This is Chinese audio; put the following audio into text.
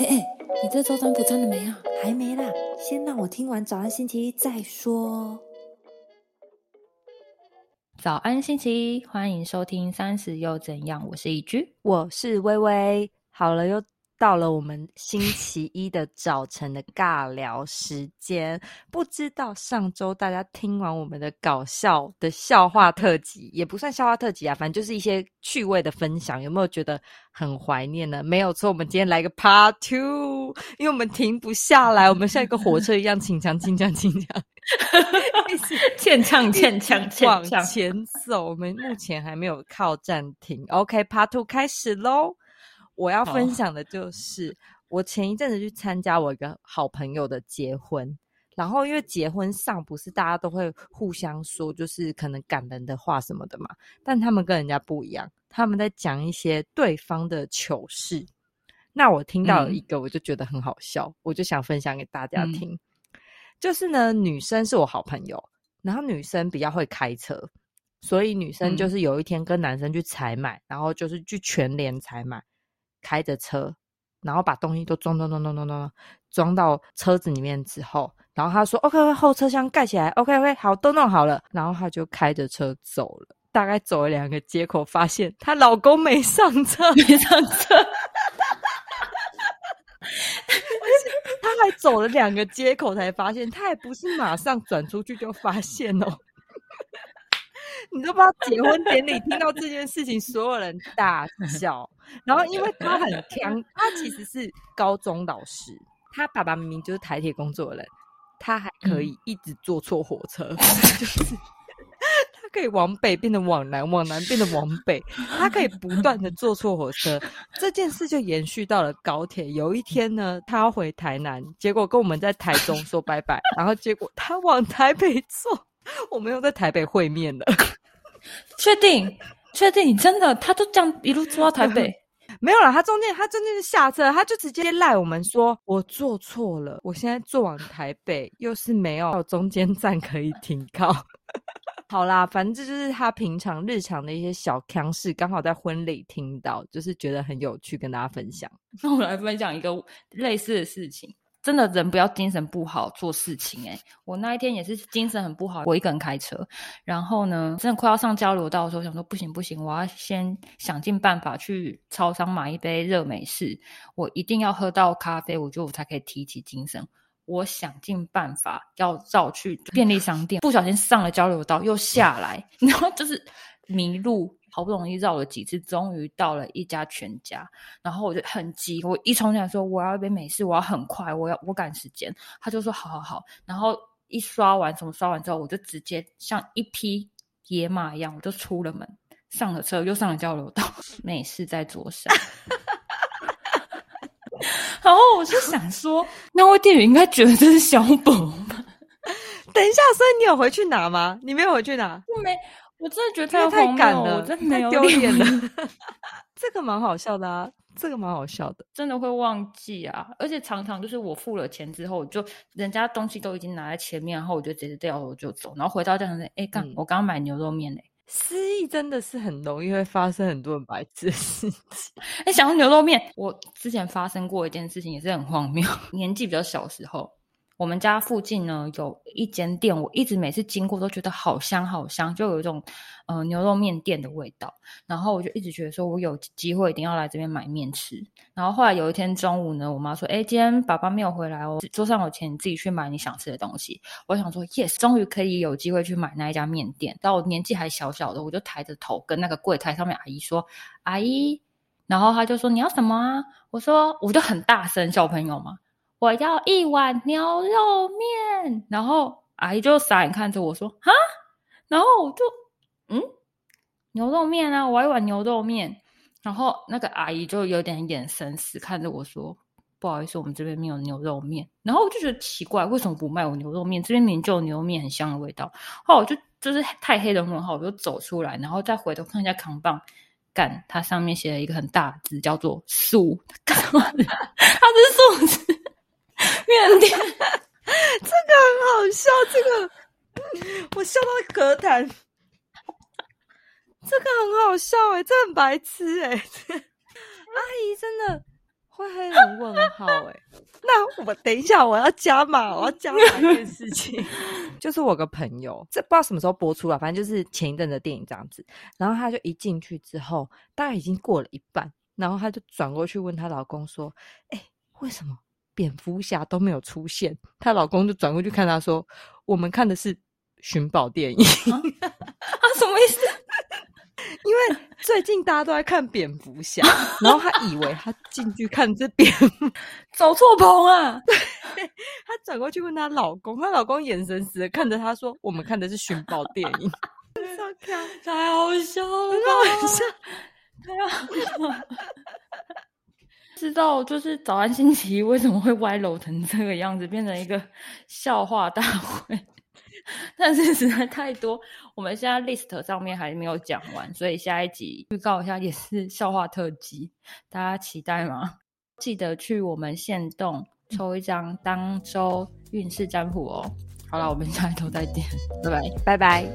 哎哎，你这周占卜占了没啊？还没啦，先让我听完早安星期一再说。早安星期一，欢迎收听三十又怎样？我是一居，我是微微。好了，又到了我们星期一的早晨的尬聊时间。不知道上周大家听完我们的搞笑的笑话特辑，也不算笑话特辑啊，反正就是一些趣味的分享，有没有觉得很怀念呢？没有错，我们今天来个 Part Two，因为我们停不下来，我们像一个火车一样，请强，请强，请强。欠唱 欠呛，往前走。我们目前还没有靠暂停。OK，Part Two 开始喽！我要分享的就是，我前一阵子去参加我一个好朋友的结婚，然后因为结婚上不是大家都会互相说，就是可能感人的话什么的嘛，但他们跟人家不一样，他们在讲一些对方的糗事。那我听到了一个，我就觉得很好笑，我就想分享给大家听。就是呢，女生是我好朋友，然后女生比较会开车，所以女生就是有一天跟男生去采买，然后就是去全联采买，开着车，然后把东西都装装装装装装装到车子里面之后，然后他说 OK，后车厢盖起来，OK OK，好，都弄好了，然后他就开着车走了，大概走了两个街口，发现她老公没上车，没上车。他还走了两个街口才发现，他也不是马上转出去就发现哦。你都不知道结婚典礼听到这件事情，所有人大笑。然后因为他很强，他其实是高中老师，他爸爸明明就是台铁工作的人，他还可以一直坐错火车，就是。可以往北变得往南，往南变得往北，他可以不断的坐错火车。这件事就延续到了高铁。有一天呢，他要回台南，结果跟我们在台中说拜拜，然后结果他往台北坐，我们又在台北会面了。确定？确定？你真的？他都这样一路坐到台北？没有啦，他中间他真的是下车，他就直接赖我们说，我坐错了，我现在坐往台北，又是没有中间站可以停靠。好啦，反正这就是他平常日常的一些小腔事，刚好在婚礼听到，就是觉得很有趣，跟大家分享。那我来分享一个类似的事情。真的人不要精神不好做事情诶我那一天也是精神很不好，我一个人开车，然后呢，真的快要上交流道的时候，想说不行不行，我要先想尽办法去超商买一杯热美式，我一定要喝到咖啡，我觉得我才可以提起精神。我想尽办法要绕去便利商店，不小心上了交流道又下来，然后就是迷路。好不容易绕了几次，终于到了一家全家，然后我就很急，我一冲进来说我要一杯美式，我要很快，我要我赶时间。他就说好好好，然后一刷完，什么刷完之后，我就直接像一匹野马一样，我就出了门，上了车，又上了交流道，美式在桌上。然后我就想说，那位店员应该觉得这是小本吗？等一下，所以你有回去拿吗？你没有回去拿？我没。我真的觉得太太赶了，真的丢脸了。这个蛮好笑的啊，这个蛮好笑的，真的会忘记啊。而且常常就是我付了钱之后，就人家东西都已经拿在前面，然后我就直接掉头就走，然后回到家说：“哎，刚我刚买牛肉面嘞。”失忆真的是很容易会发生很多很白痴的事情。哎，想到牛肉面，我之前发生过一件事情，也是很荒谬。年纪比较小时候。我们家附近呢有一间店，我一直每次经过都觉得好香好香，就有一种呃牛肉面店的味道。然后我就一直觉得说，我有机会一定要来这边买面吃。然后后来有一天中午呢，我妈说：“哎，今天爸爸没有回来哦，桌上有钱，你自己去买你想吃的东西。”我想说：“Yes，终于可以有机会去买那一家面店。”到我年纪还小小的，我就抬着头跟那个柜台上面阿姨说：“阿姨。”然后她就说：“你要什么啊？”我说：“我就很大声，小朋友嘛。”我要一碗牛肉面，然后阿姨就傻眼看着我说：“哈。”然后我就嗯，牛肉面啊，我要一碗牛肉面。然后那个阿姨就有点眼神死看着我说：“不好意思，我们这边没有牛肉面。”然后我就觉得奇怪，为什么不卖我牛肉面？这边明明就有牛肉面，很香的味道。后来我就就是太黑的问号，我就走出来，然后再回头看一下扛棒，干，它上面写了一个很大字，叫做“素”，干嘛？它不是素字。面店，这个很好笑，这个我笑到咳痰。这个很好笑哎，这很白痴哎，阿姨真的会黑人问号哎，那我等一下我要加码，我要加码一件事情，就是我个朋友，这不知道什么时候播出了，反正就是前一阵的电影这样子。然后他就一进去之后，大概已经过了一半，然后她就转过去问她老公说：“哎，为什么蝙蝠侠都没有出现？”她老公就转过去看她说：“我们看的是寻宝电影。”啊，什么意思？因为最近大家都在看蝙蝠侠，然后他以为他进去看这蝙蝠，走错棚啊！他转过去问她老公，她老公眼神死的看着她说：“我们看的是寻宝电影。”太好笑了，太好笑，太好笑！知道就是早安星期一为什么会歪楼成这个样子，变成一个笑话大会。但是实在太多，我们现在 list 上面还没有讲完，所以下一集预告一下也是笑话特辑，大家期待吗？记得去我们线动抽一张当周运势占卜哦。好了，我们下一周再见，拜拜，拜拜。